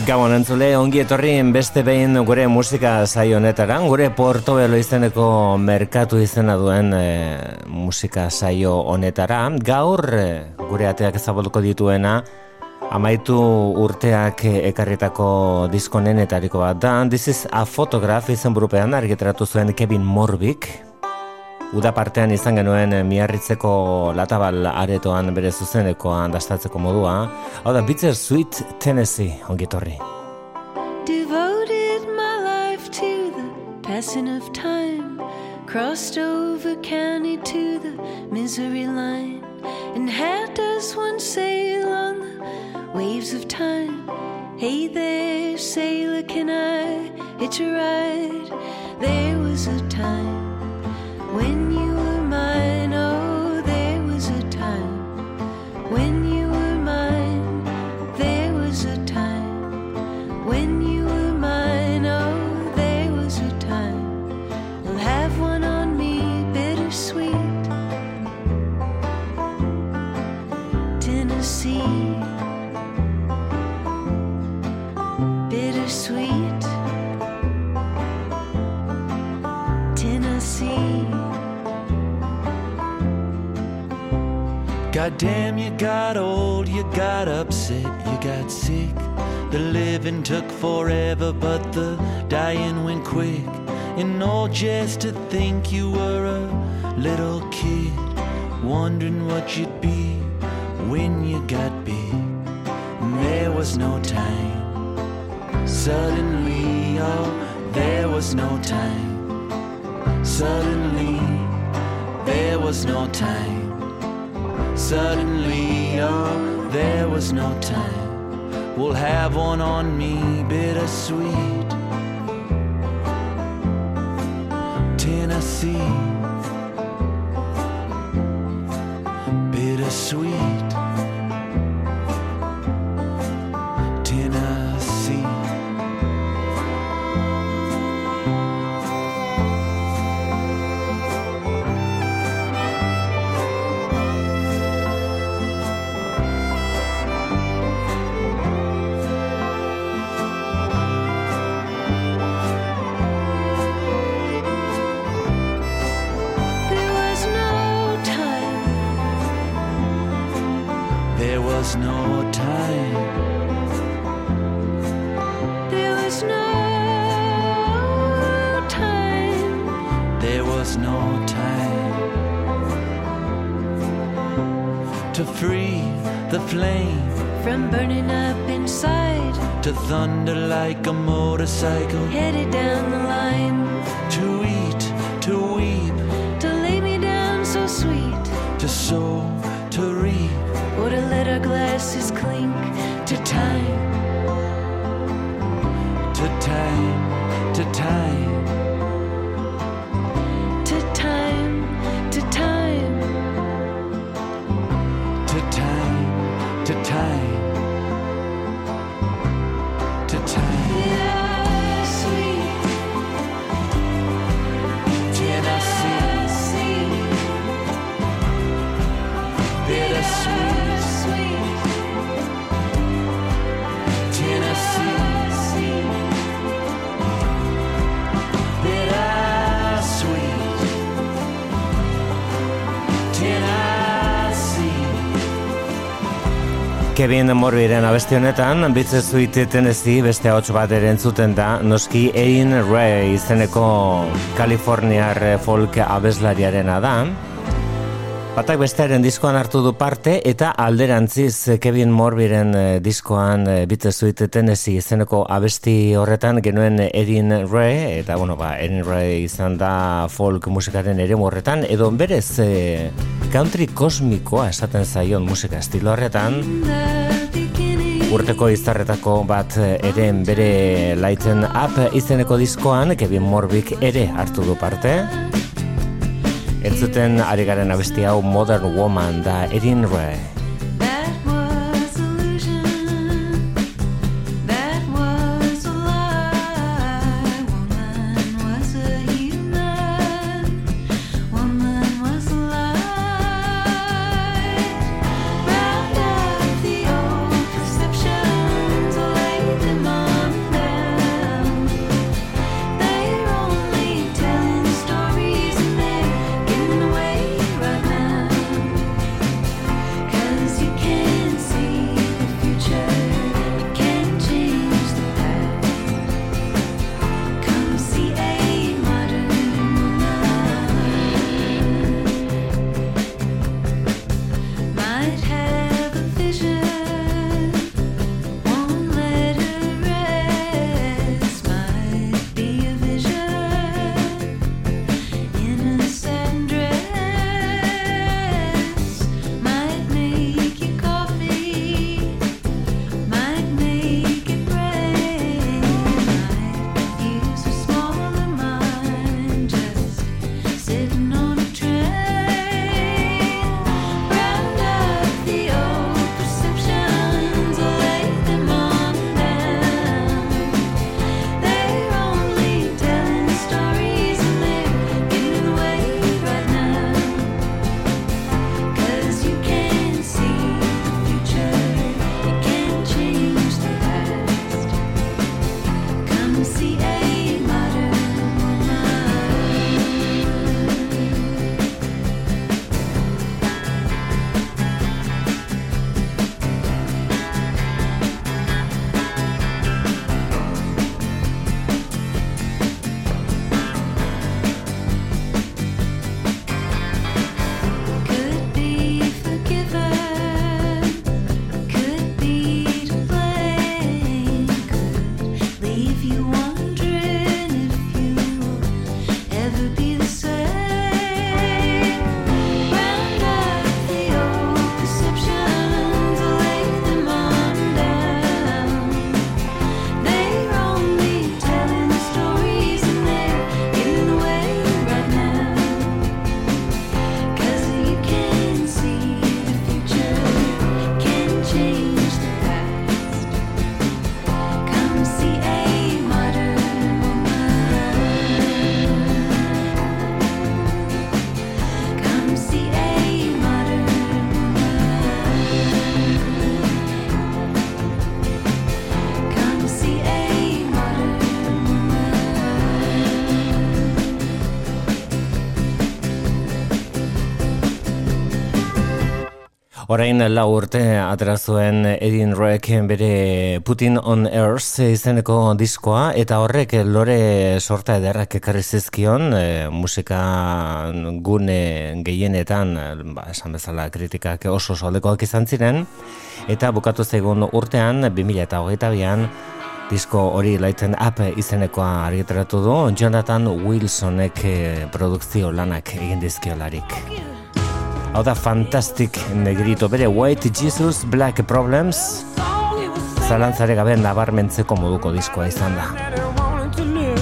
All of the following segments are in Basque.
Gabon entzule, ongi etorri beste behin gure musika saio honetara, gure Portobelo izeneko merkatu izena duen e, musika saio honetara. Gaur e, gure ateak ezabolduko dituena, amaitu urteak ekarritako diskonen etariko bat da. This is a photograph izen burupean argitratu zuen Kevin Morbik. Uda partean izan genuen miarritzeko latabal aretoan bere zuzenekoa dastatzeko modua. Hau da, Bitter Sweet Tennessee, ongitorri. Devoted my life to the passing of time Crossed over county to the misery line And how does one sail on the waves of time Hey there, sailor, can I hitch a ride? There was a time when you were mine, oh, God damn, you got old, you got upset, you got sick. The living took forever, but the dying went quick. And all just to think you were a little kid, wondering what you'd be when you got big. And there was no time. Suddenly, oh, there was no time. Suddenly, there was no time. Suddenly, oh, there was no time. We'll have one on me, bittersweet. Tennessee, bittersweet. Kevin Morbiren abesti honetan, bitze zuite tenezi beste hau bat ere entzuten da, noski Ein Ray izeneko Kaliforniar folk abeslariaren da. Batak bestearen diskoan hartu du parte eta alderantziz Kevin Morbiren eh, diskoan eh, bitze zuite tenezi izeneko abesti horretan genuen Erin Ray, eta bueno, ba, Erin Ray izan da folk musikaren ere horretan, edo berez eh, country kosmikoa esaten zaion musika estilo horretan, urteko izarretako bat ere bere lighten up izeneko diskoan Kevin Morbik ere hartu du parte. Entzuten ari garen abesti hau Modern Woman da Erin Ray. Orain lau urte atrazuen Edin Roek bere Putin on Earth izeneko diskoa eta horrek lore sorta ederrak ekarri zizkion e, musika gune gehienetan ba, esan bezala kritikak oso soldekoak izan ziren eta bukatu zegoen urtean 2008an disko hori lighten up izenekoa argitaratu du Jonathan Wilsonek eh, produkzio lanak egin dizkiolarik. Hau da Fantastic Negrito bere White Jesus Black Problems Zalantzare gabe nabarmentzeko moduko diskoa izan da. go low.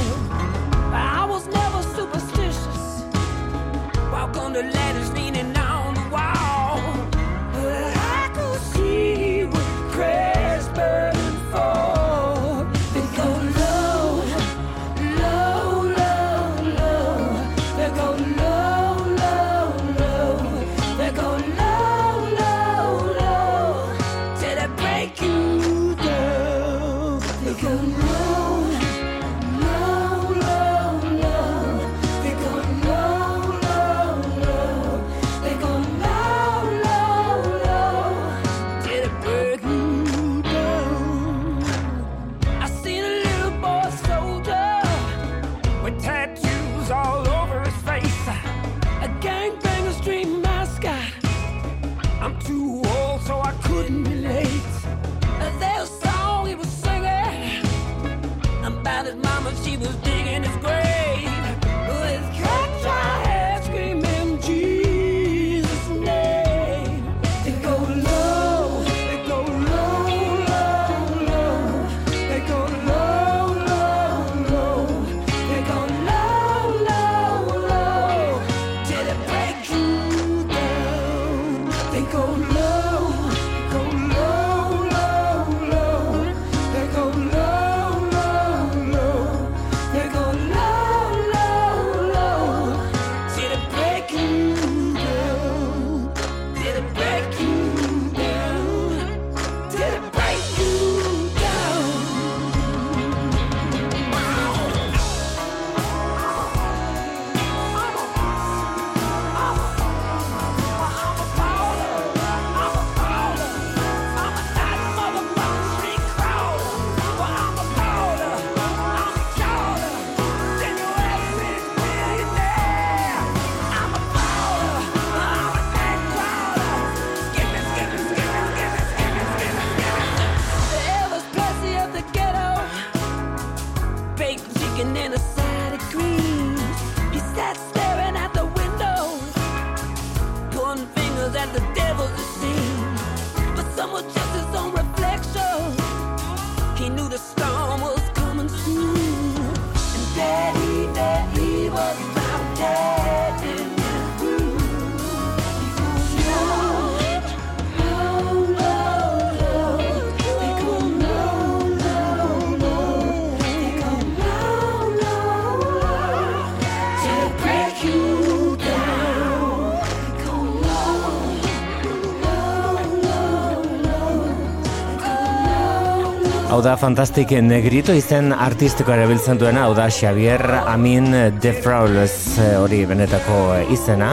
Hau da Fantastic Negrito izen artistiko erabiltzen duena, hau da Xavier Amin de Fraules eh, hori benetako izena.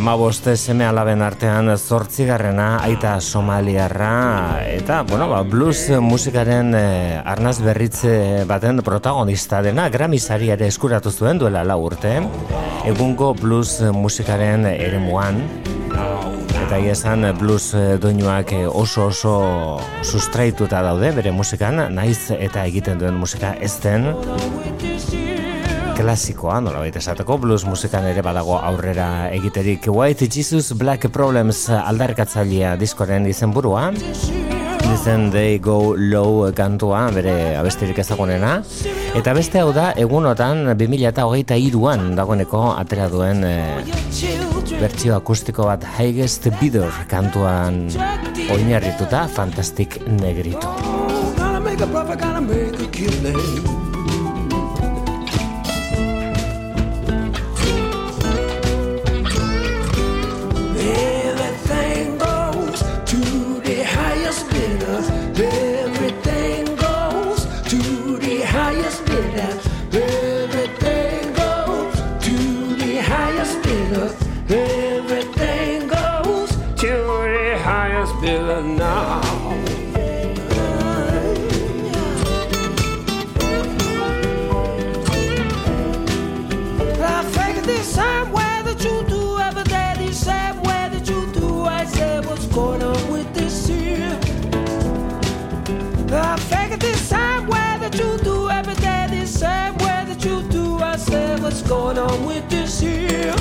Ama boste seme alaben artean zortzigarrena aita somaliarra eta bueno, ba, blues musikaren eh, arnaz berritze baten protagonista dena Grammy ere eskuratu zuen duela la urte egungo blues musikaren eremuan eta esan blues eh, doinuak eh, oso oso sustraituta daude bere musikan, naiz eta egiten duen musika ez den klasikoa, nola baita esateko, blues musikan ere badago aurrera egiterik. White Jesus Black Problems aldarkatzailea diskoren izen burua izen They Go Low kantua, bere abestirik ezagunena. Eta beste hau da, egunotan 2008 iruan dagoeneko atera duen eh, bertsio akustiko bat Highest Bidder kantuan oinarrituta Fantastic Negrito. Going on with this here?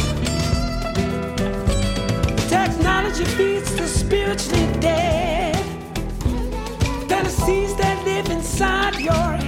Technology feeds the spiritually dead. Fantasies that live inside your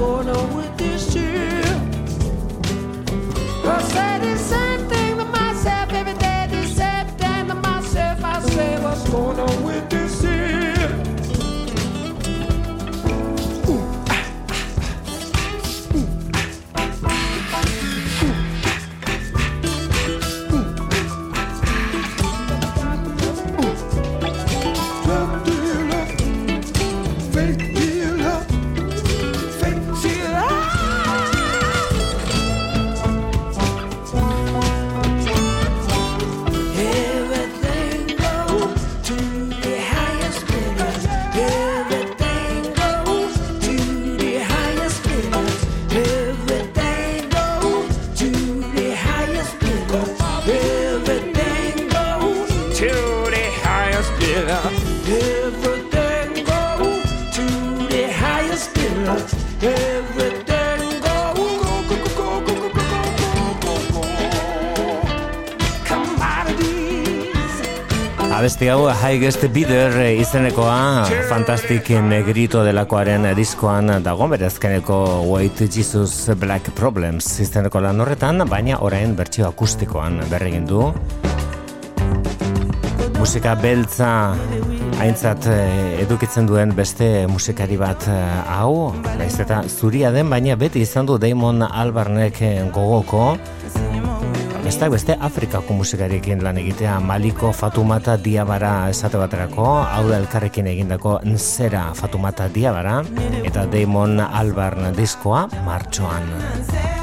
for no abesti hau Highest Bidder izenekoa Fantastic Negrito delakoaren diskoan dago berezkeneko White Jesus Black Problems izeneko lan horretan, baina orain bertsio akustikoan berregin du. Musika beltza aintzat eh, edukitzen duen beste musikari bat eh, hau, naiz eta zuria den, baina beti izan du Damon Albarnek gogoko, Beste beste Afrikako musikarekin lan egitea Maliko Fatumata Diabara esate baterako, hau da elkarrekin egindako Nzera Fatumata Diabara eta Damon Albarn diskoa martxoan.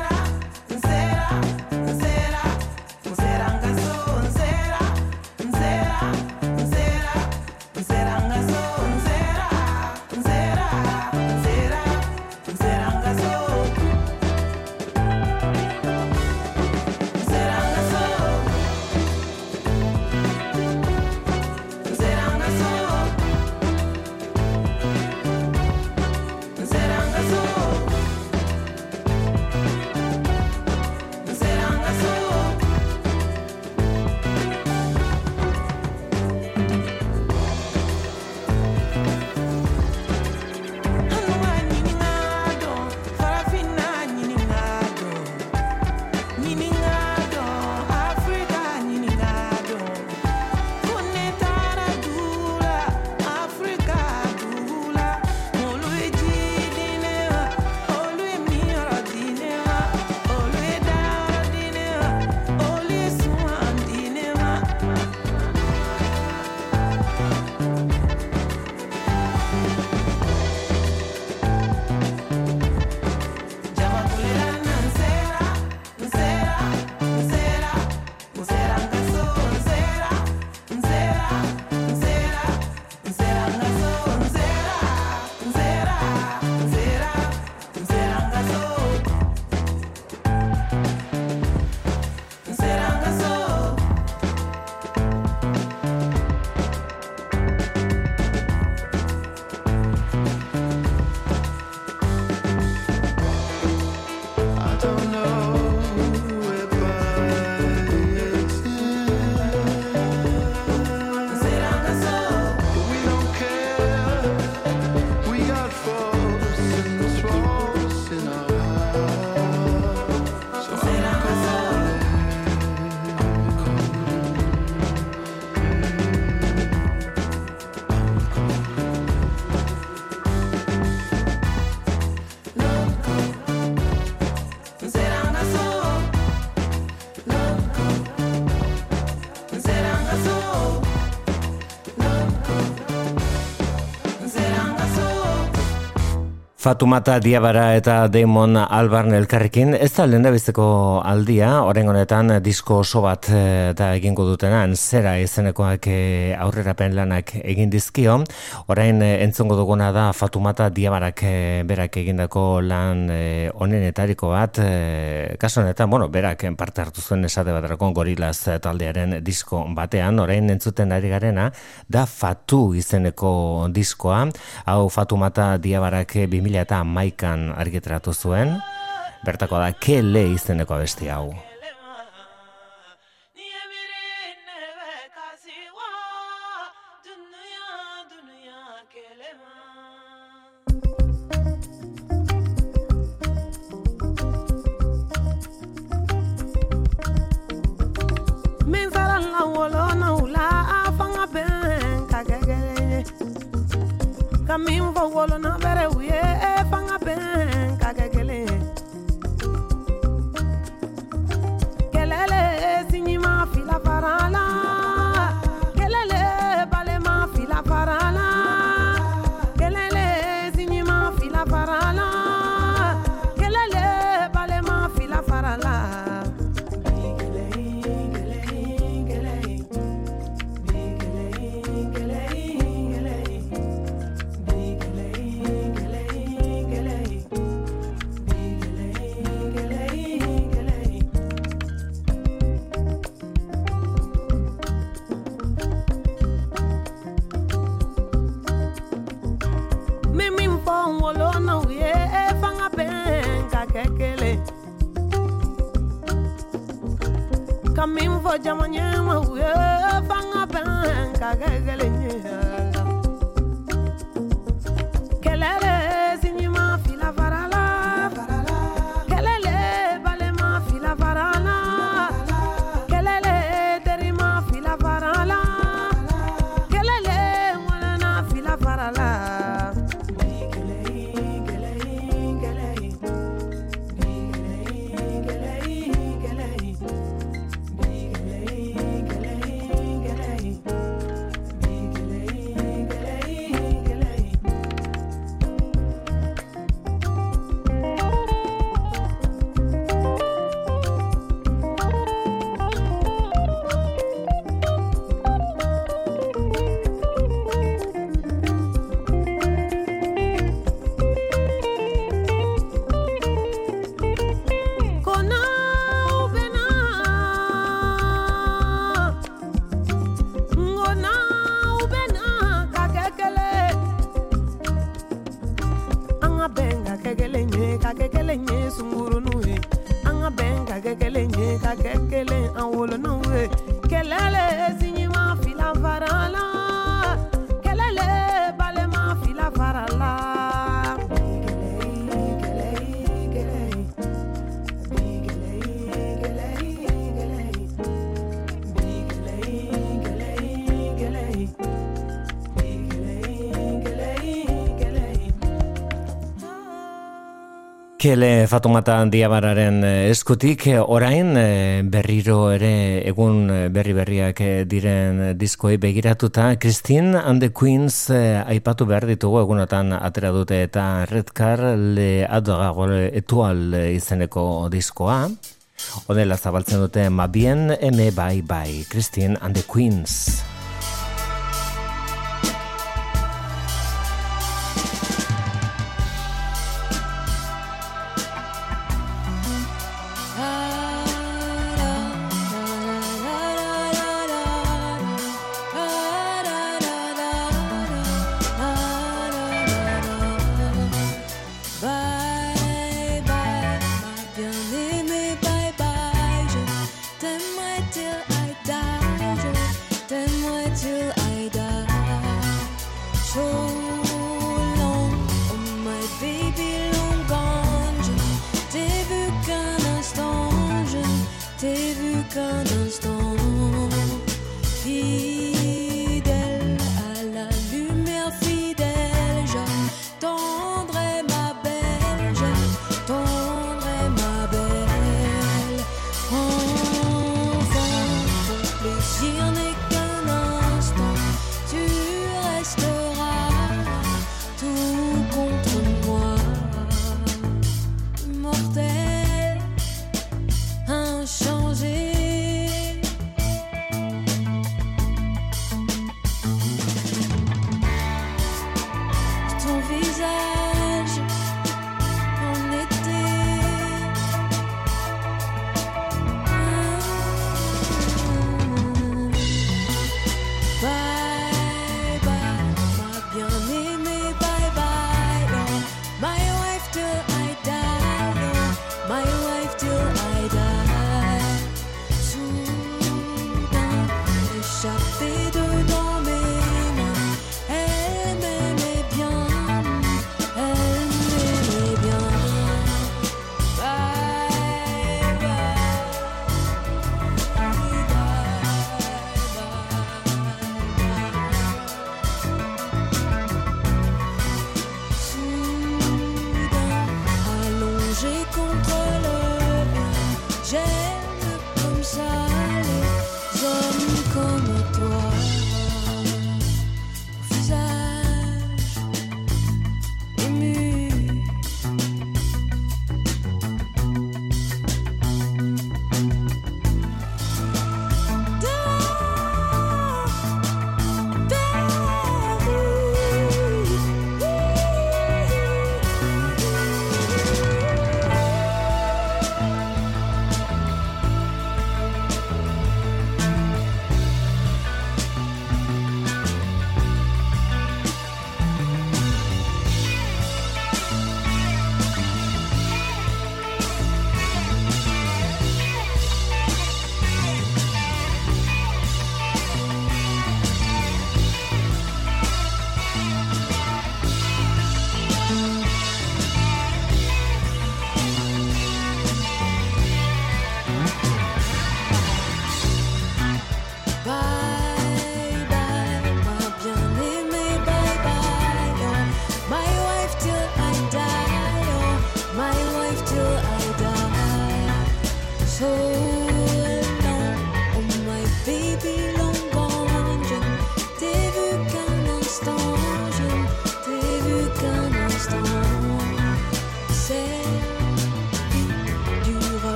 Fatumata Diabara eta Damon Albarn elkarrekin, ez da lehen aldia, oren honetan disko oso bat eh, da egingo dutena, zera izenekoak eh, aurrerapen lanak egin dizkio, orain eh, entzongo duguna da Fatumata Diabarak berak egindako lan onenetariko bat, kaso honetan, bueno, berak parte hartu zuen esate baterako gorilaz taldearen disko batean, orain entzuten ari garena, da Fatu izeneko diskoa, hau Fatumata Diabarak 2000 2000 eta maikan argitratu zuen, bertako da kele izeneko abesti hau. Mi un po' vuole una Mahana. jamanye ma fanga bɛn ka Kele Fatumata Diabararen eh, eskutik eh, orain eh, berriro ere egun berri berriak diren diskoi begiratuta. Christine and the Queens aipatu behar ditugu egunotan atera dute eta Red Car le adogagore etual izeneko diskoa. Odela zabaltzen dute ma bien eme bai bai Christine and the Queens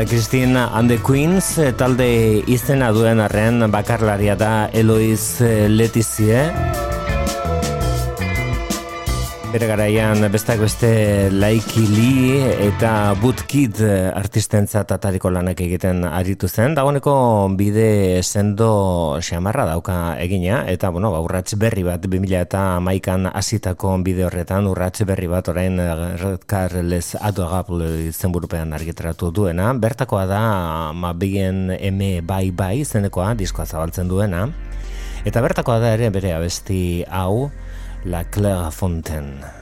Ota Christine and the Queens eh, talde izena duen arren bakarlaria da Eloiz eh, Letizie. Bere garaian besteak beste Laiki Lee eta Bootkid artistentza tatariko lanak egiten aritu zen. Dagoneko bide sendo xamarra dauka egina eta bueno, ba, urrats berri bat 2000 eta maikan asitako bide horretan urrats berri bat orain Red Car Les Adorable izen argiteratu duena. Bertakoa da ma bien M bai bai izenekoa diskoa zabaltzen duena. Eta bertakoa da ere bere abesti hau La Claire Fontaine.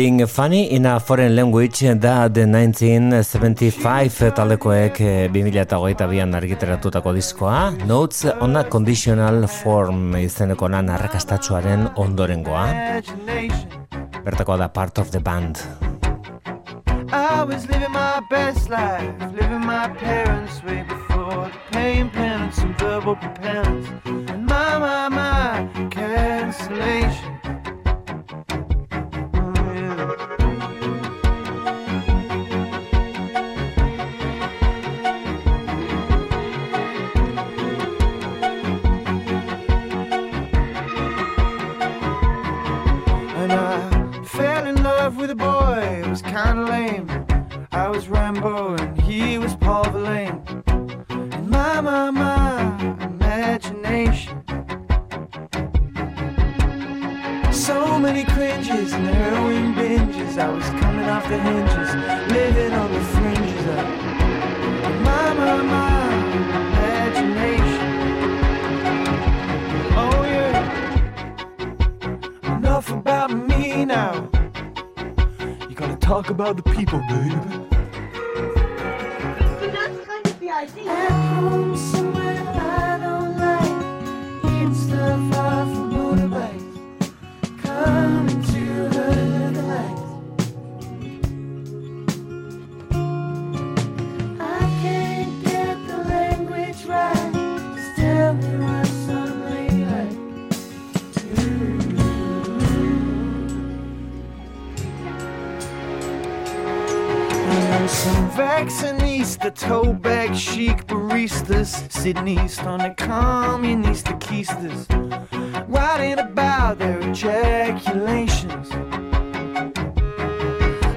Being funny in a foreign language da the 1975 talekoek 2008an argiteratutako diskoa Notes on a Conditional Form izeneko nan arrakastatxoaren ondorengoa. Bertakoa da part of the band. I was living my best life Living my parents way before The pain, penance and verbal repentance And my, my, my cancellation Rimbaud and he was Paul Verlaine. My, my, my imagination. So many cringes and heroin binges. I was coming off the hinges, living on the fringes of my, my, my imagination. Oh yeah. Enough about me now. You gotta talk about the people, baby. Idea. Vaccinista, toe bag chic baristas, sitting east on the communista keisters, writing about their ejaculations.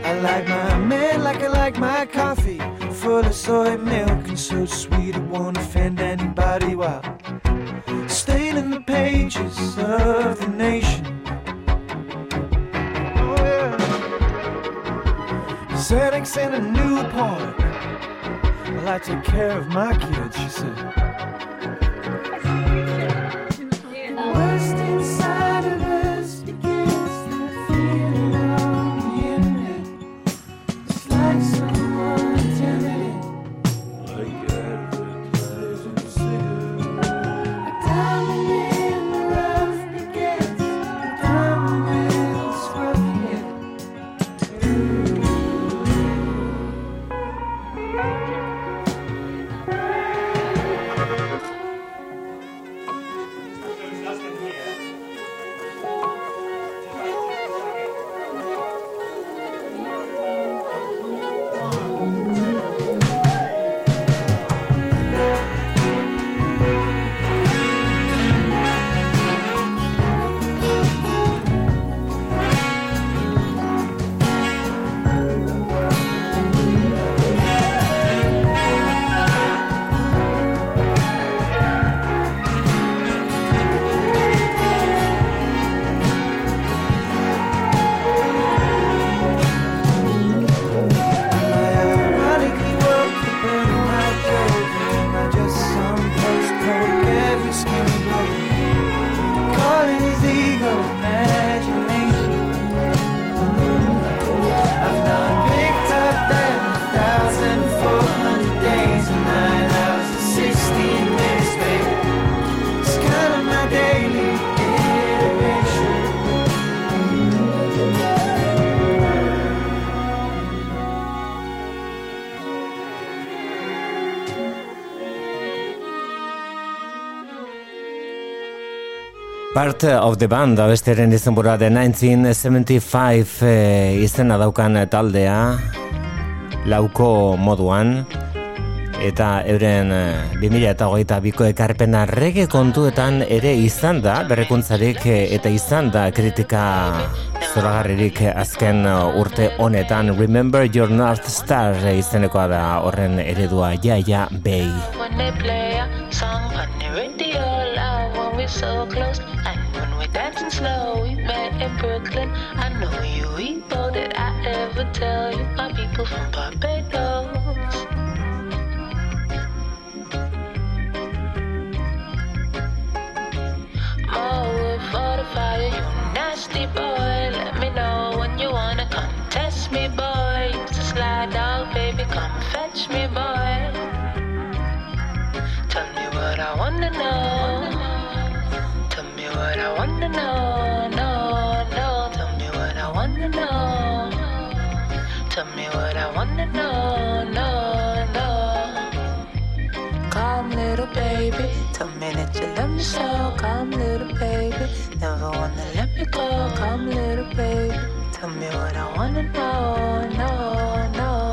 I like my man like I like my coffee, full of soy milk and so sweet it won't offend anybody while staining the pages of the nation. Xanax and a Newport. Well, I take care of my kids, she said. Part of the band abesteren izenbura de 1975 e, izena daukan taldea lauko moduan eta euren eh, 2008 biko ekarpena rege kontuetan ere izan da berrekuntzarik eh, eta izan da kritika zoragarririk azken eh, urte honetan. Remember Your North Star izenekoa da horren eredua jaia bei For the fire you nasty boy let me know when you wanna me boy baby come fetch me boy Tell me what I wanna know. Tell me what I wanna know. Tell me what I wanna know. No, no. Calm little baby. Tell me that you love me so. Calm little baby. Never wanna let me go. Calm little baby. Tell me what I wanna know. No, no,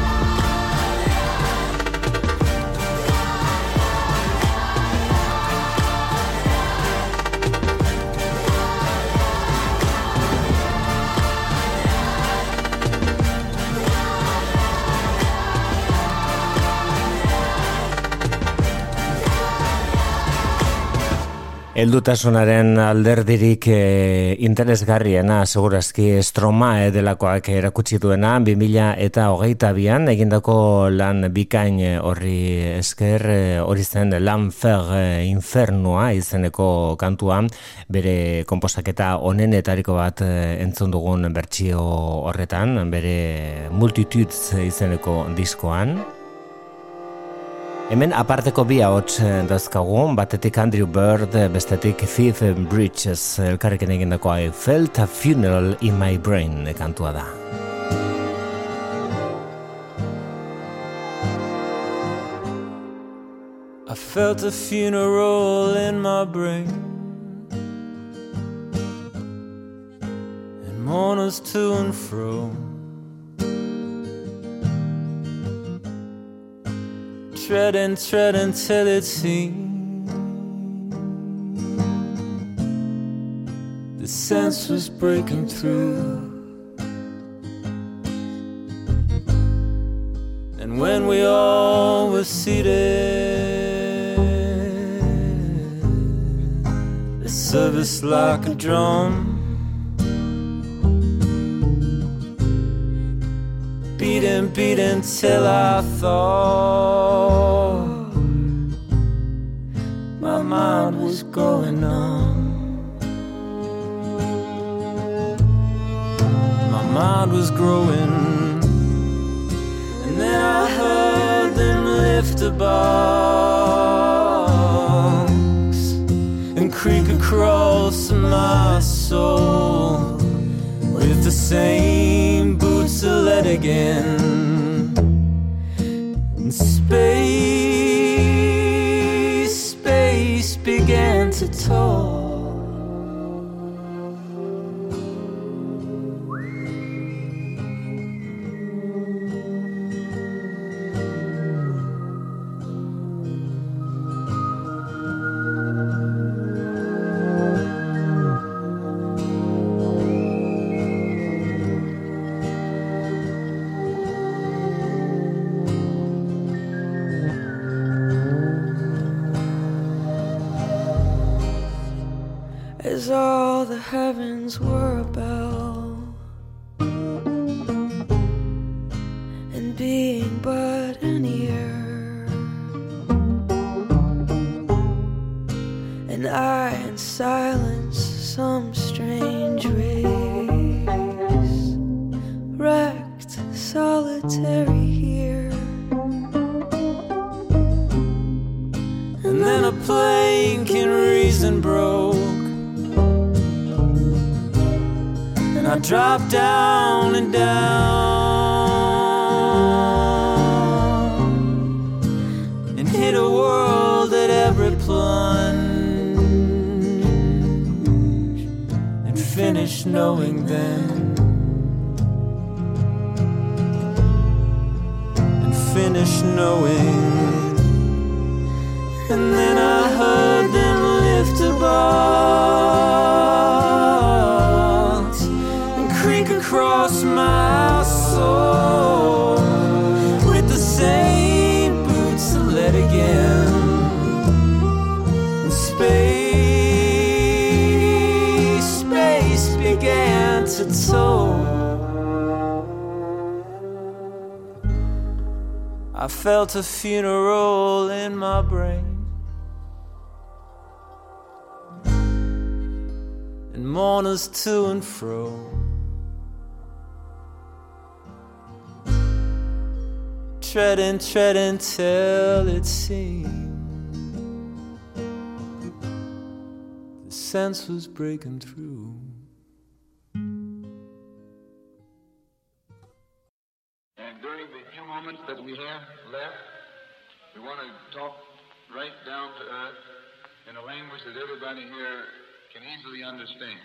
Heldutasunaren alderdirik e, interesgarriena, segurazki Stromae delakoak erakutsi duena, 2000 eta hogeita bian, egindako lan bikain eh, horri esker, eh, hori zen Lanfer Infernua izeneko kantua, bere komposaketa onenetariko bat entzun dugun bertsio horretan, bere Multitudes izeneko diskoan. Hemen aparteko bi ahots dazkagu, batetik Andrew Bird, bestetik Thief Bridges, elkarrekin egindako I felt a funeral in my brain kantua da. I felt a funeral in my brain. And mourners to and fro Treading, treading till it seemed The sense was breaking through And when we all were seated, the service like a drum. Beating, beating till I thought my mind was going numb. My mind was growing. And then I heard them lift a box and creak across my soul with the same lead again. And space, space began to talk. world. heard them lift a bolt and creak across my soul with the same boots that let again. And space, space began to toll. I felt a funeral in my brain. mourners to and fro. Treading, treading till it seemed the sense was breaking through. And during the few moments that we have left, we want to talk right down to earth in a language that everybody here can easily understand.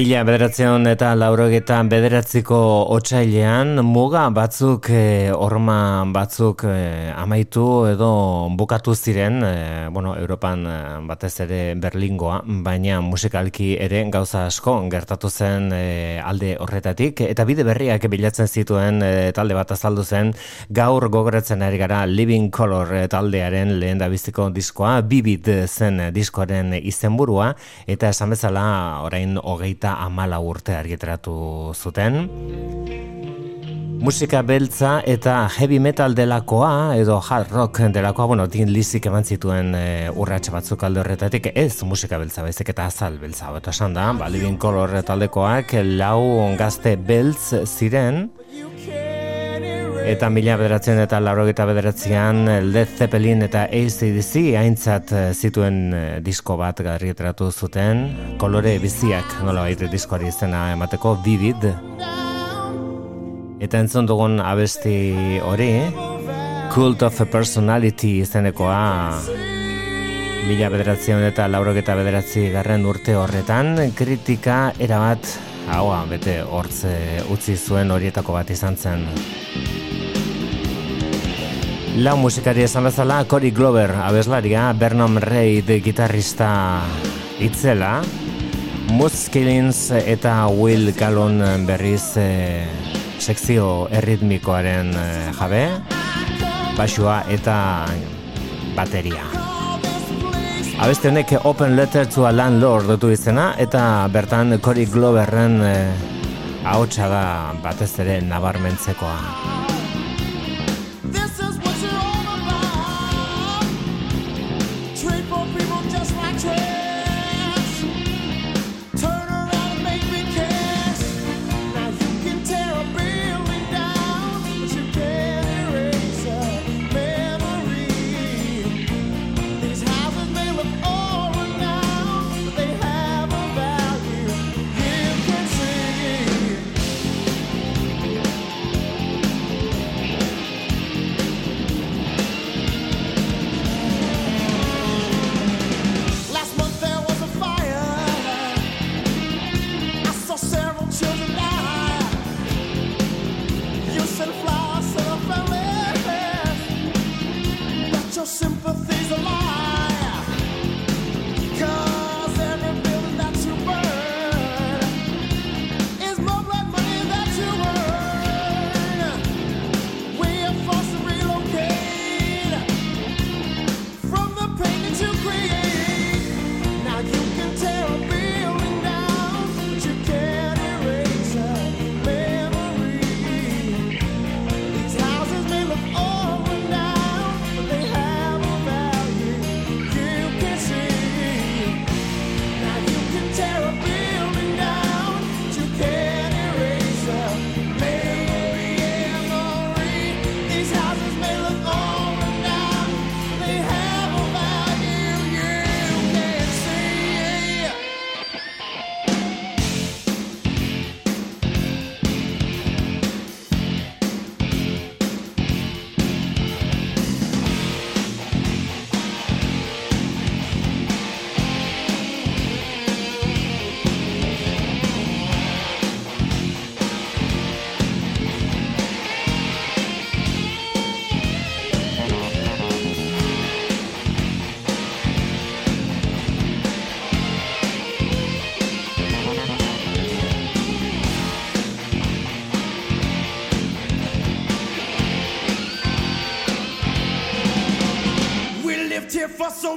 Mila bederatzion eta laurogetan bederatziko otsailean muga batzuk, e, orma batzuk e, amaitu edo bukatu ziren, e, bueno, Europan batez ere Berlingoa, baina musikalki ere gauza asko gertatu zen alde horretatik, eta bide berriak bilatzen zituen talde bat azaldu zen, gaur gogoratzen ari gara Living Color taldearen lehen biziko diskoa, bibit zen diskoaren izenburua, eta esan bezala orain hogeita eta amala urte argitratu zuten. Musika beltza eta heavy metal delakoa edo hard rock delakoa, bueno, din lizik eman zituen e, urratxe batzuk alde horretatik, ez musika beltza baizik eta azal beltza. Eta esan da, ba, Living Color taldekoak lau gazte beltz ziren, Eta mila bederatzen eta laurogeta bederatzean Led Zeppelin eta ACDC aintzat eh, zituen eh, disko bat garrietratu zuten. Kolore biziak nola baite diskoari izena emateko Vivid. Eta entzun dugun abesti hori Cult of Personality izenekoa Mila bederatzen eta laurogeta bederatzi garren urte horretan kritika erabat haua bete hortze utzi zuen horietako bat izan zen La musikari esan bezala Cory Glover abeslaria, Bernam Reid gitarrista itzela, Muskilins eta Will Gallon berriz e, sekzio erritmikoaren e, jabe, basua eta bateria. Abeste honek Open Letter to a Landlord dutu izena eta bertan Cory Gloverren e, ahotsa da batez ere nabarmentzekoa.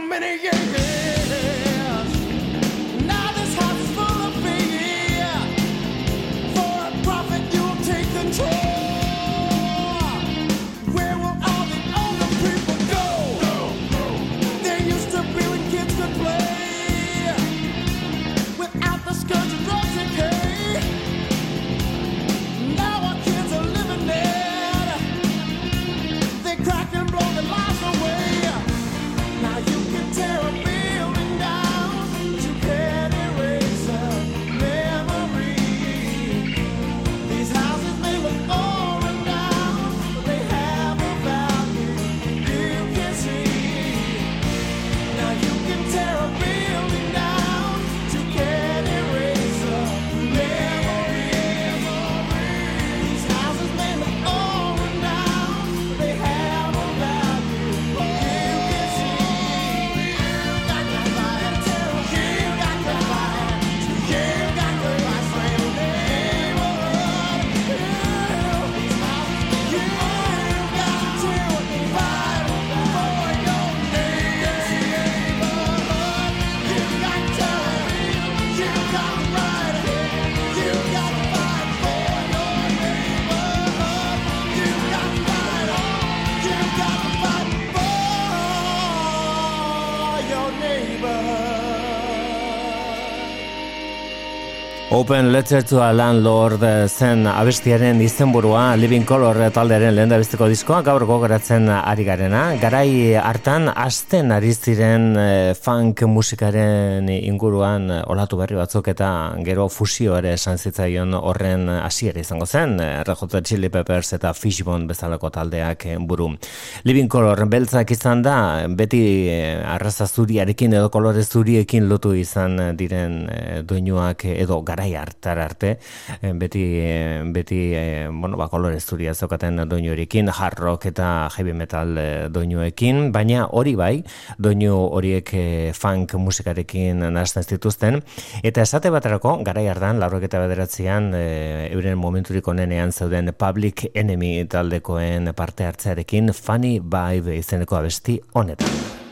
Many years. Open Letter to a Landlord zen abestiaren izenburua Living Color taldearen lehen bizteko diskoa gaur gogoratzen ari garena. Garai hartan asten ari ziren eh, funk musikaren inguruan eh, olatu berri batzuk eta gero fusio ere esan zitzaion horren hasiera izango zen. eh, Red Hot Chili Peppers eta Fishbone bezalako taldeak eh, buru. Living Color beltzak izan da beti eh, arraza zuriarekin edo kolore zuriekin lotu izan diren eh, doinuak edo garai hartar arte eh, beti eh, beti eh, bueno ba kolore zuria zeukaten doinuekin hard rock eta heavy metal doinuekin. Baina hori bai doinu horiek funk musikarekin nahasten zituzten. Eta esate baterako garai hartan 89an eh, euren momenturik onenean zeuden Public Enemy taldekoen parte hartzearekin Funny Vibe izeneko abesti honetan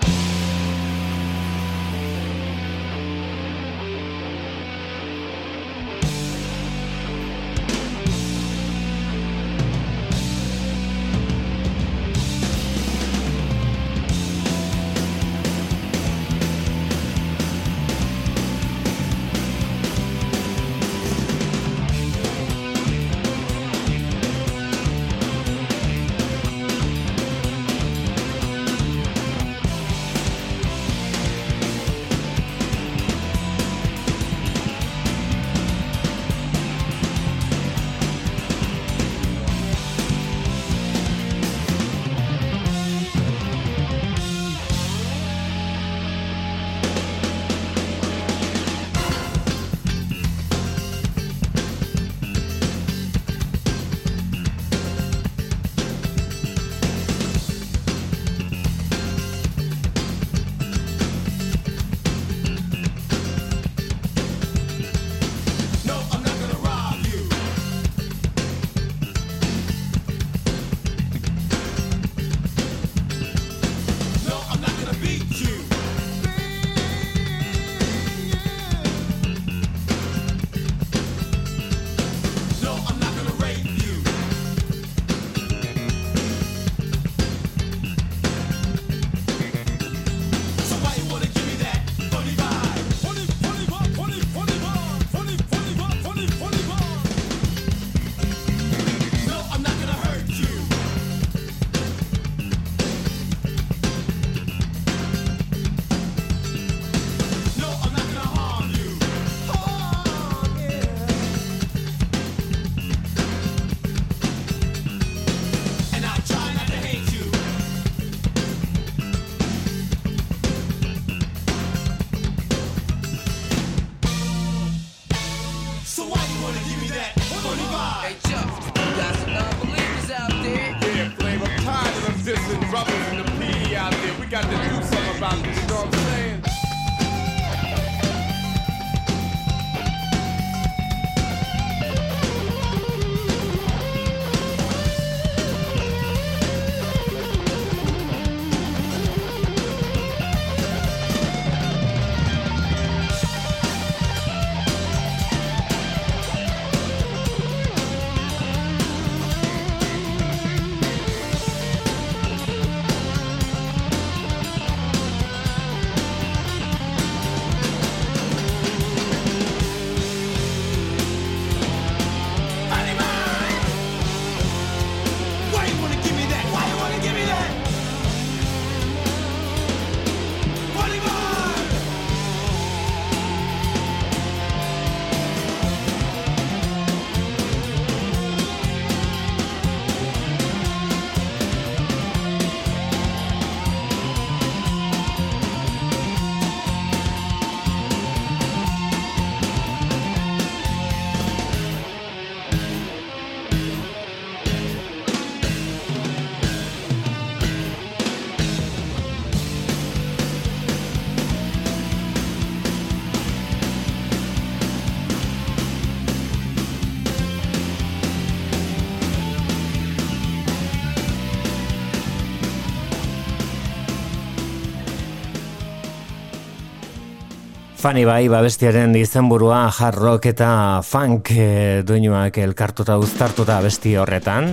Fani bai, babestiaren izenburua hard rock eta funk eh, doinuak elkartuta uztartuta besti horretan.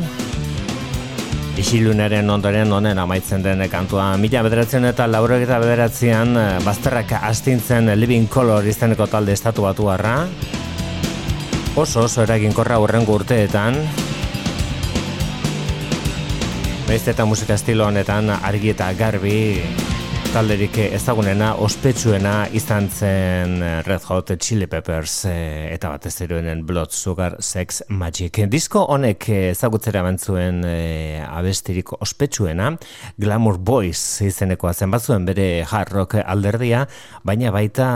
Isilunaren ondoren honen amaitzen den kantua. Mila bederatzen eta laurok eta bederatzean eh, bazterrak astintzen Living Color izeneko talde estatu batu harra. Oso oso eraginkorra urrengo urteetan. Baiz eta musika estilo honetan argi eta garbi talderik ezagunena, ospetsuena izan zen Red Hot Chili Peppers eh, eta batez eroenen Blood Sugar Sex Magic. Disko honek ezagutzera bantzuen e, abestirik ospetsuena, Glamour Boys izenekoa zen batzuen bere hard rock alderdia, baina baita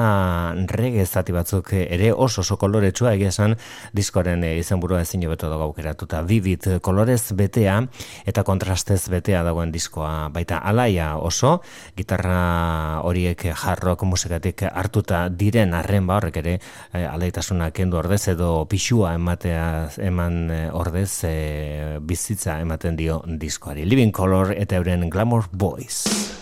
reggae zati batzuk ere oso oso koloretsua egia esan diskoren e, izenburua ezin beto dago aukeratuta. Vivid kolorez betea eta kontrastez betea dagoen diskoa baita alaia oso, gitarra horiek jarrok musikatik hartuta diren arren ba horrek ere e, alaitasuna kendu ordez edo pixua ematea eman eh, ordez e, bizitza ematen dio diskoari. Living Color eta euren Glamour Boys.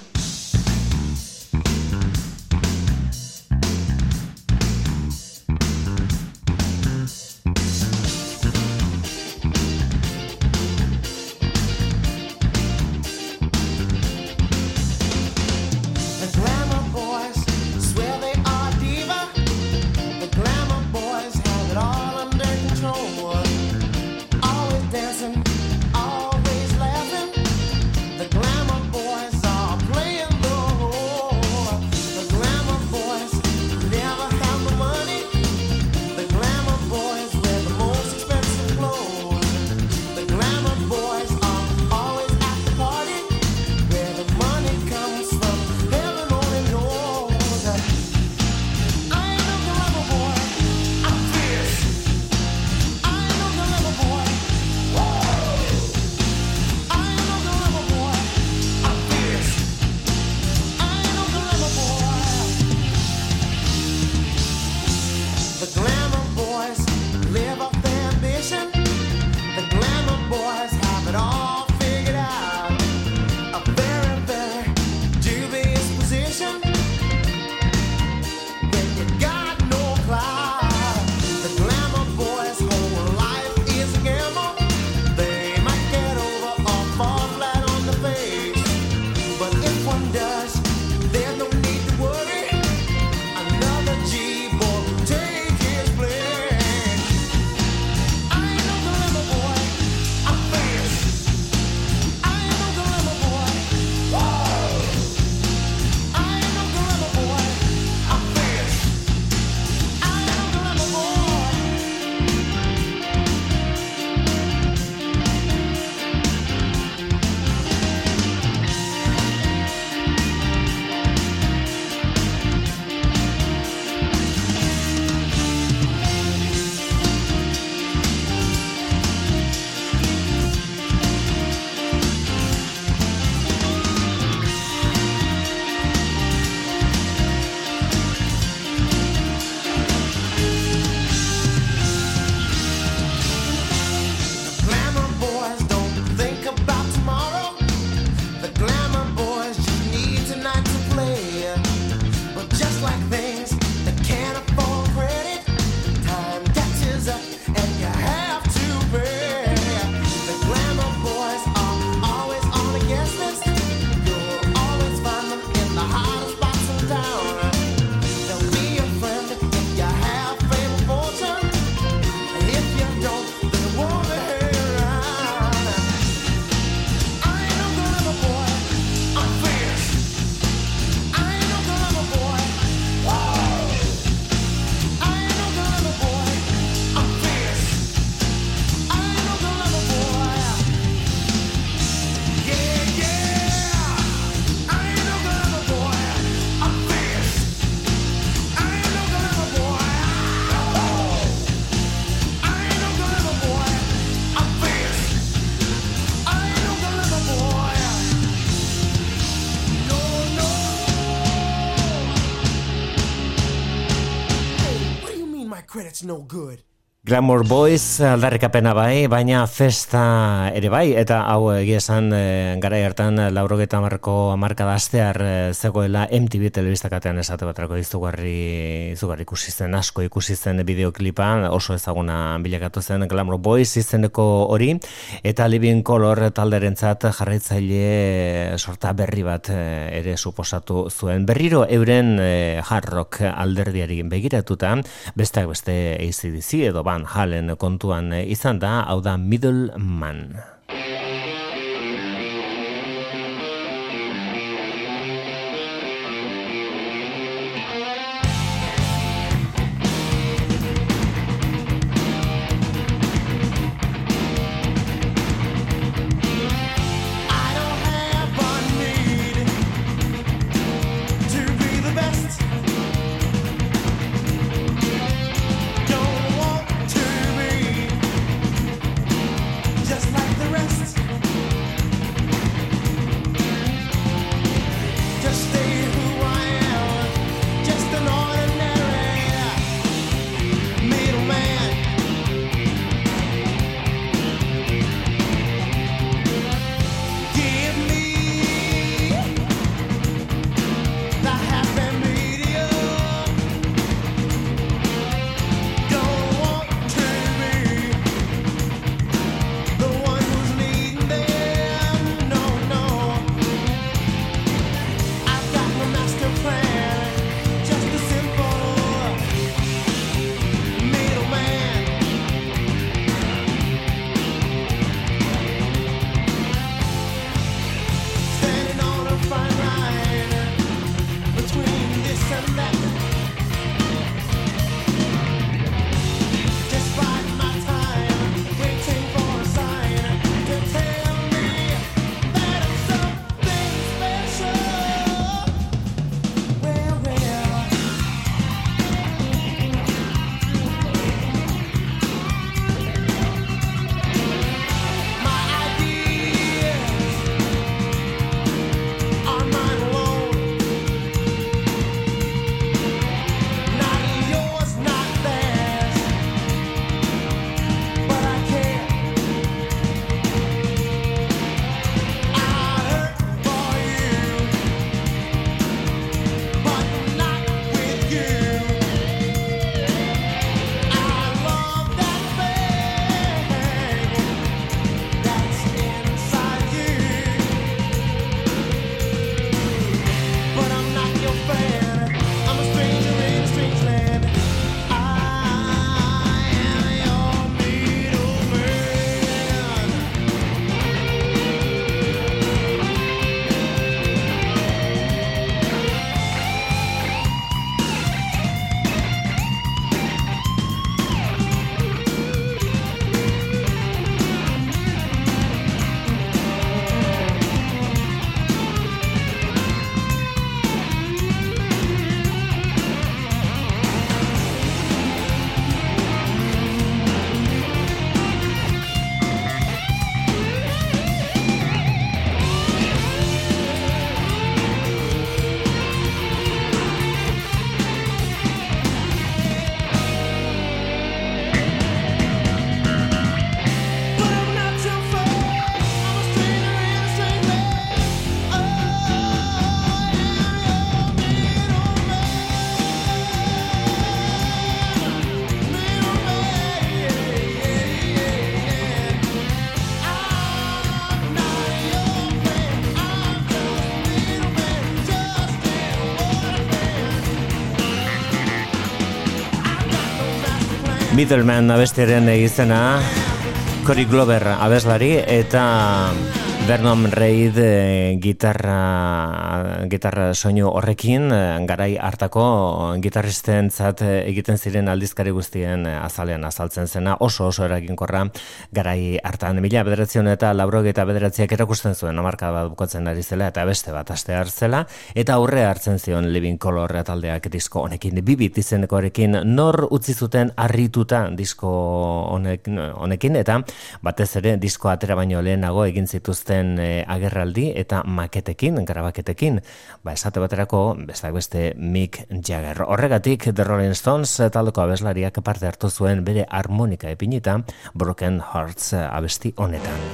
No good? Glamour Boys aldarrikapena bai, baina festa ere bai, eta hau egia esan e, gara hartan laurogeta marko marka astear e, zegoela MTV telebistakatean esate batrako izugarri, izugarri ikusi zen, asko ikusi zen bideoklipa, oso ezaguna bilakatu zen Glamour Boys izeneko hori, eta Living Color talderentzat jarraitzaile sorta berri bat ere suposatu zuen. Berriro euren e, hard rock alderdiari begiratuta, besteak beste ACDC edo Van Halen kontuan izan da, hau da Middleman. Middleman abestiaren egizena Cory Glover abeslari eta Vernon Reid eh, gitarra, gitarra soinu horrekin eh, garai hartako gitarristentzat eh, egiten ziren aldizkari guztien azalean azaltzen zena. Oso oso eraginkorra garai hartan. Mila bederatzion eta laurog eta bederatziak erakusten zuen amarka bat bukatzen ari zela eta beste bat aste hartzela eta aurre hartzen zion Living Color taldeak disko honekin. Bibit izenekoarekin nor utzi zuten harrituta disko honek, honekin. Eta batez ere disko atera baino lehenago egin zituzten zen e, agerraldi eta maketekin, grabaketekin, ba esate baterako beste beste Mick Jagger. Horregatik The Rolling Stones eh, taldeko abeslariak parte hartu zuen bere harmonika epinita Broken Hearts eh, abesti honetan.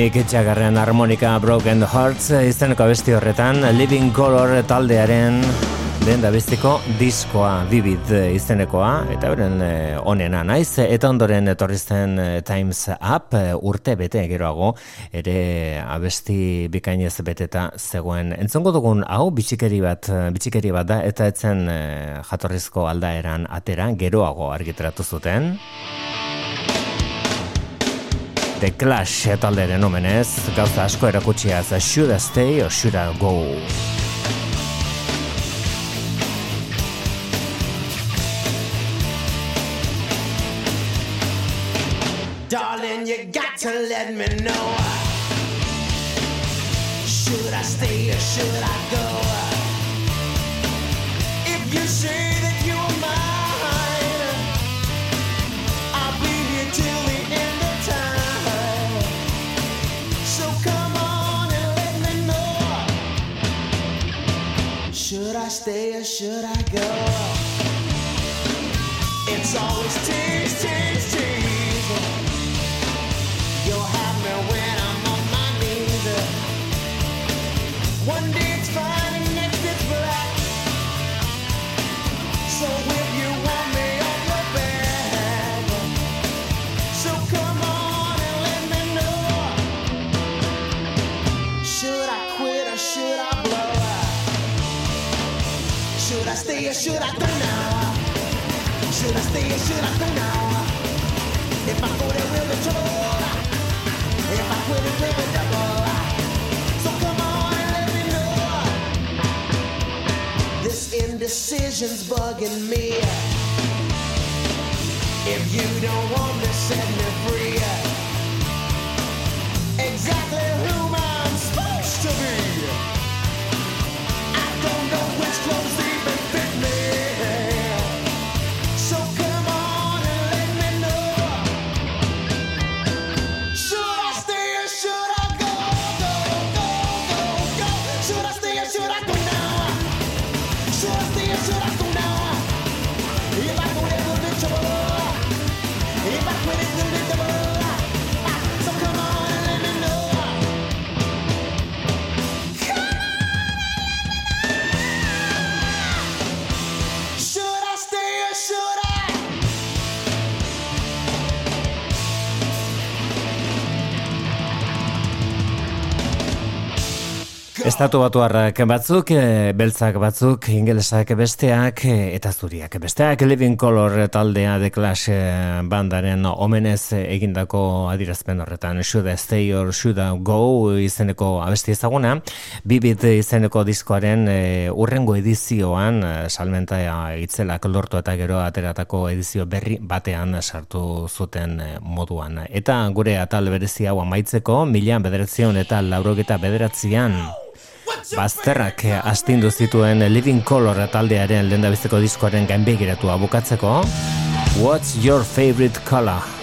Mick Jaggerren harmonika Broken Hearts izeneko abesti horretan Living Color taldearen den dabezteko diskoa Vivid izenekoa eta beren e, onena naiz eta ondoren etorrizten e, Times Up urte bete geroago ere abesti bikainez beteta zegoen. Entzongo dugun hau bitxikeri bat bitxikeri bat da eta etzen e, jatorrizko aldaeran atera geroago argitratu zuten. The Clash talderen omenez, gauza asko erakutsiaz, Should I Stay or Should I Go? Darling, you got to let me know. Should I stay or should I go? Stay or should I go? It's always tease, tease, tease. You'll have me when I'm on my knees. One day stay or should I go now? Should I stay or should I go now? If I go there will be trouble. If I quit it will be double. So come on and let me know. This indecision's bugging me. If you don't want me, set me free. Exactly who I'm supposed to be. I don't know which clothes Estatu batuarrak batzuk, eh, beltzak batzuk, ingelesak besteak, eh, eta zuriak besteak, Living Color taldea The Clash eh, bandaren omenez egindako adirazpen horretan, Should I Stay or Should I Go izeneko abesti ezaguna, bibit izeneko diskoaren eh, urrengo edizioan, salmenta itzelak lortu eta gero ateratako edizio berri batean sartu zuten moduan. Eta gure atal berezi hau amaitzeko, mila bederatzion eta laurogeta bederatzian, Bazterrak eh, astindu zituen Living Color taldearen lehendabiziko diskoaren gainbegiratua bukatzeko What's your favorite color?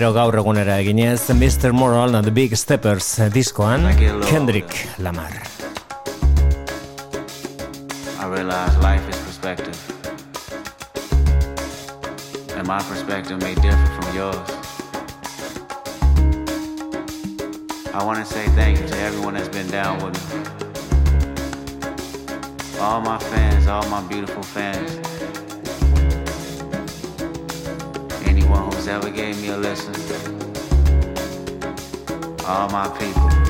Berriro gaur egunera eginez, Mr. Moral and the Big Steppers diskoan, Kendrick Lamar. I realize life is perspective. And my perspective may differ from yours. I want to say thank you to everyone that's been down with me. All my fans, all my beautiful fans. Anyone who's ever gave me a listen. All my people.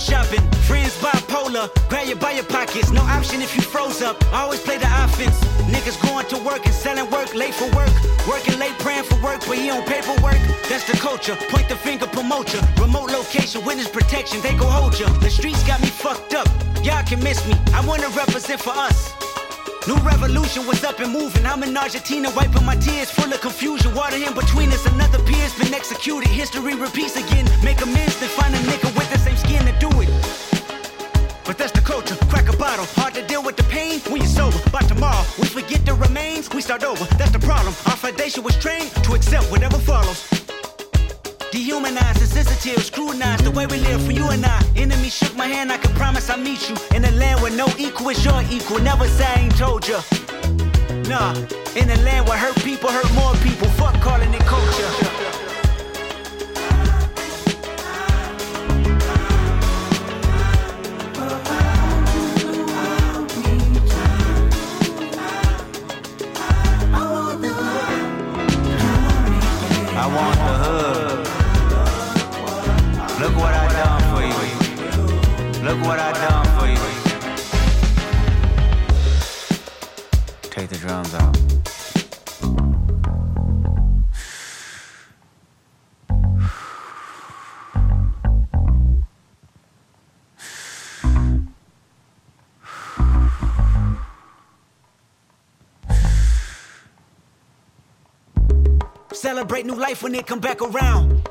Photoshopping, friends bipolar. Grab you by your pockets, no option if you froze up. Always play the offense. Niggas going to work and selling work, late for work. Working late, praying for work, but he on paperwork. That's the culture. Point the finger, promote ya. Remote location, witness protection, they go hold ya. The streets got me fucked up. Y'all can miss me. I wanna represent for us. New revolution was up and moving. I'm in Argentina, wiping my tears, full of confusion. Water in between us, another peer's been executed. History repeats again. Make amends, then find a nigga with the skin to do it. But that's the culture. Crack a bottle. Hard to deal with the pain when you're sober. By tomorrow, we forget the remains, we start over. That's the problem. Our foundation was trained to accept whatever follows. Dehumanized, insensitive, scrutinized the way we live for you and I. Enemy shook my hand, I can promise I'll meet you in a land where no equal is your equal. Never say I ain't told ya. Nah, in a land where hurt people hurt more people. Fuck calling it culture. Look what I done for you. Take the drums out. Celebrate new life when it come back around.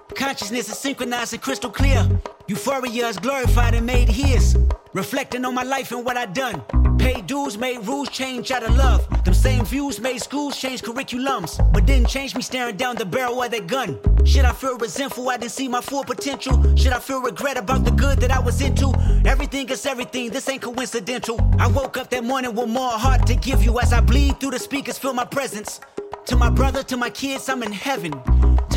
Consciousness is synchronized and crystal clear. Euphoria is glorified and made his. Reflecting on my life and what I done. Paid dues, made rules change out of love. Them same views made schools change curriculums. But didn't change me staring down the barrel of that gun. Should I feel resentful I didn't see my full potential? Should I feel regret about the good that I was into? Everything is everything, this ain't coincidental. I woke up that morning with more heart to give you as I bleed through the speakers, feel my presence. To my brother, to my kids, I'm in heaven.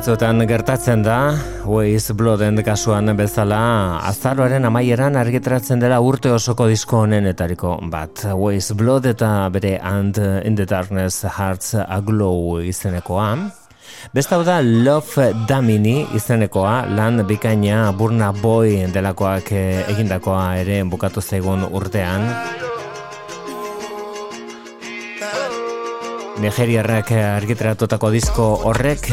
Batzuetan gertatzen da, Waze Blooden kasuan bezala, azaroaren amaieran argitaratzen dela urte osoko disko honenetariko bat. Waze Blood eta bere And in the Darkness Hearts Aglow izenekoa. Beste hau da Love Damini izenekoa, lan bikaina Burna Boy delakoak eh, egindakoa ere bukatu zaigun urtean. Nigeriarrak argitaratutako disko horrek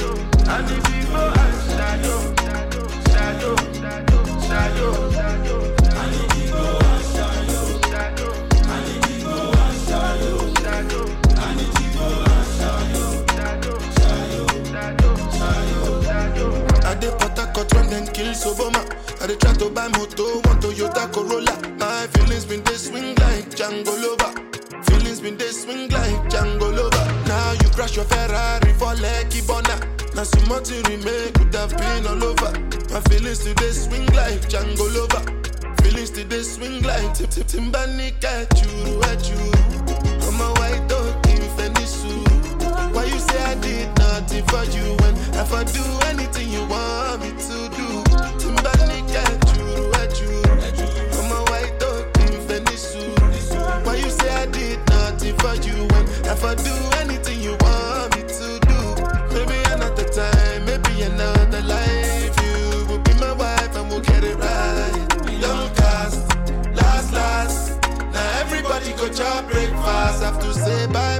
and shadow, need to go on, shadow, shadow, shadow. Dey Port Harcourt when them kill Soboma. I dey try to buy moto, one Toyota Corolla. My feelings been they swing like Django Lover. Feelings been they swing like Django Lover. You crash your Ferrari for Lucky Bona. Now some more to remake could have been all over. My feelings today swing like Django Lover. Feelings today swing like Tip Tip Timbani Kachuru Achuru. I'm a white dog in Fenisu. Why you say I did nothing for you when if I do anything you want me to do? Timbani Kachuru Achuru. I'm a white dog in Fenisu. Why you say I did nothing for you when if I do anything another life. You will be my wife and we'll get it right. Young cast, last, last. Now everybody go chop breakfast. Have to say bye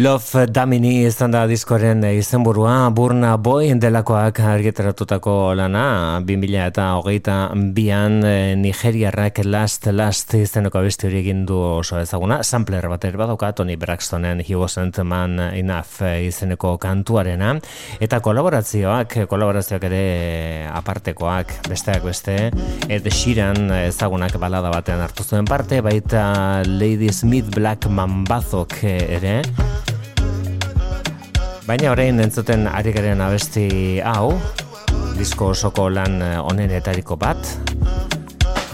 Love Damini izan da diskoren izenburua Burna Boy delakoak argitaratutako lana. 2000 eta hogeita bian eh, Nigeriarrak Last Last izeneko abesti hori egin du oso ezaguna. Sampler bat badauka Tony Braxtonen He Wasn't Man Enough eh, izeneko kantuarena. Eta kolaborazioak kolaborazioak ere apartekoak besteak beste Ed Sheeran ezagunak balada batean hartu zuen parte baita Lady Smith Black Mambazok ere Baina orain entzuten ari garen abesti hau, disko osoko lan onenetariko bat,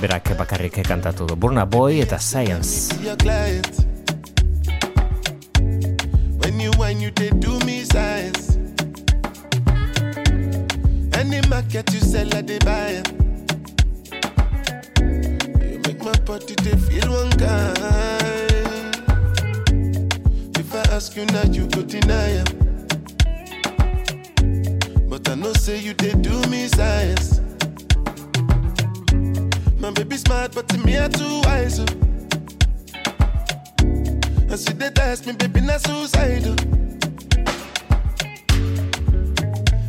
berak bakarrik kantatu du. Burna Boy eta Science. When you whine, you they do me size. Any market you sell, I they buy. You make my body they feel one kind. If I ask you now, you go deny it. I know say you they do me science. My baby smart, but to me I too wise. oh. And see they test me, baby, not suicidal.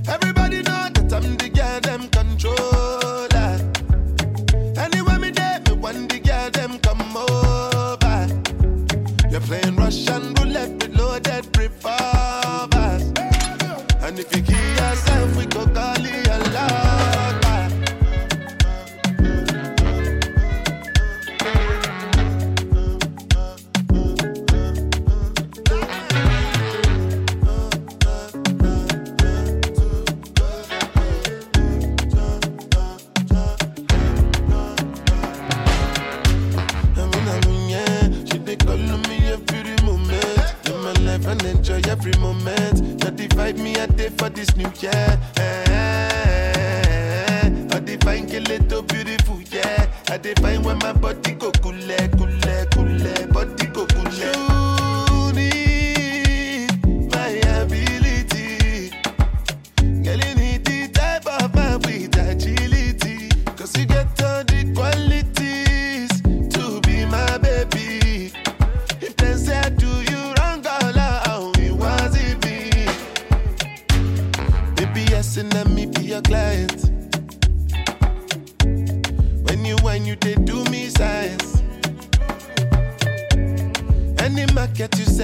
Everybody know that I'm the girl them controller. Ah. Anywhere me there, me want the girl them come over. You're playing Russian every moment. The vibe me a day for this new year. Eh, I define it so beautiful, yeah. I define when my body go cool, cool, cool, body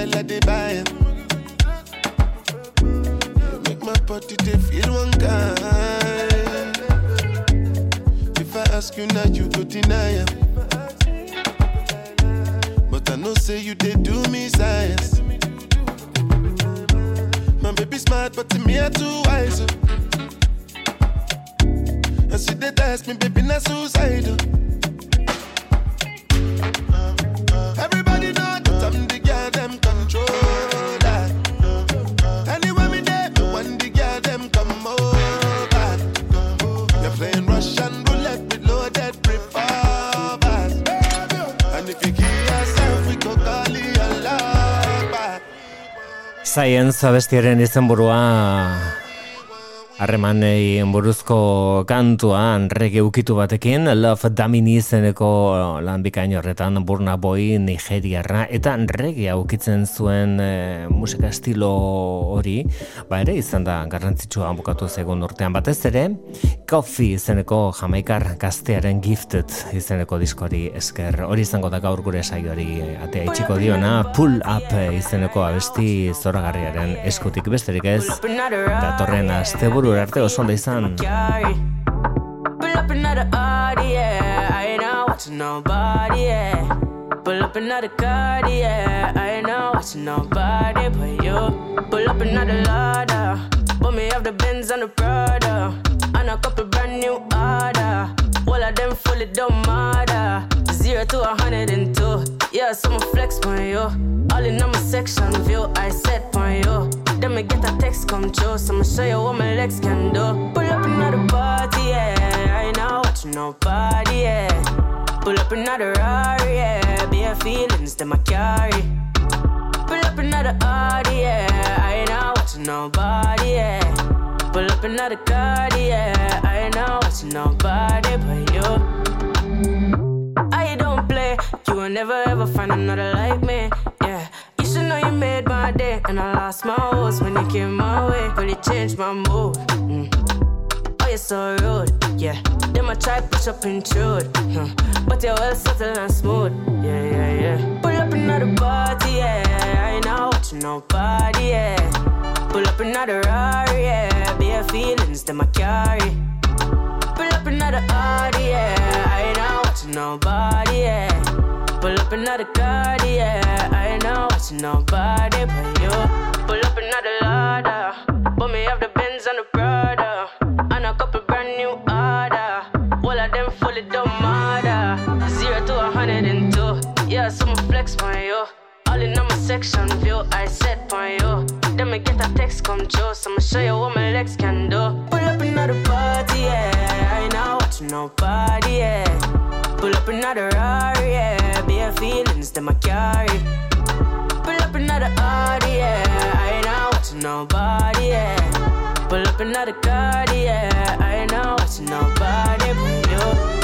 sell, I they buy make my body feel one kind. If I ask you now, you go deny 'em. But I know say you they do me science. My baby smart, but to me I too wise. And she they ask me, baby, not suicidal. Science abestiaren izenburua harremanei buruzko kantuan rege ukitu batekin Love Damini izeneko lan bikain horretan Burna Boy Nigeriarra eta rege ukitzen zuen e, musika estilo hori ba ere izan da garrantzitsua bukatu zegoen urtean. Batez ere Coffee izeneko jamaikar gaztearen gifted izeneko diskori esker. Hori izango da gaur gure saioari atea itxiko diona Pull Up izeneko abesti zoragarriaren eskutik. Besterik ez datorren asteburu arte oso ondo izan Carry. Pull up another Audi, yeah. I ain't not watching nobody, yeah. Pull up another car, yeah. I ain't not watching nobody but you. Pull up another ladder. Put me off the Benz and the Prada. And a couple brand new order. All of them fully don't matter. Zero to a hundred and two. Yeah, so I'ma flex on you. All in on my section view, I set on you. Then me get a text come true, so I'ma show you what my legs can do. Pull up another party, yeah. I ain't not watching nobody, yeah. Pull up another Rari, yeah. Bare feelings that I carry. Pull up another Audi, yeah. I ain't not watching nobody, yeah. Pull up another car, yeah. I ain't not watching nobody but you. I don't play, you will never ever find another like me, yeah. You should know you made my day, and I lost my horse when you came my way, but it changed my mood. Mm. Oh, you're so rude, yeah. Then I try push up intrude, huh. but you're well subtle and smooth, yeah, yeah, yeah. Pull up another party, yeah. I ain't out watching nobody, yeah. Pull up another Rari, yeah. Bare feelings that I carry. Pull up another Audi, yeah. I ain't out watching nobody, yeah. Pull up another car, yeah. I ain't not watching nobody but you. Pull up another ladder. Put me off the Benz and the Prada. And a couple brand new order. All of them fully don't matter. Zero to a hundred and two. Yeah, so I'ma flex on you. All in on my section view, I set on you. Then me get a text come true, so I'ma show you what my legs can do. Pull up another party, yeah. I ain't not watching nobody, yeah. Pull up another Rari, yeah their feelings, them I carry. Pull up another Audi, yeah. I ain't out watching nobody, yeah. Pull up another Cardi, yeah. I ain't out watching nobody but you.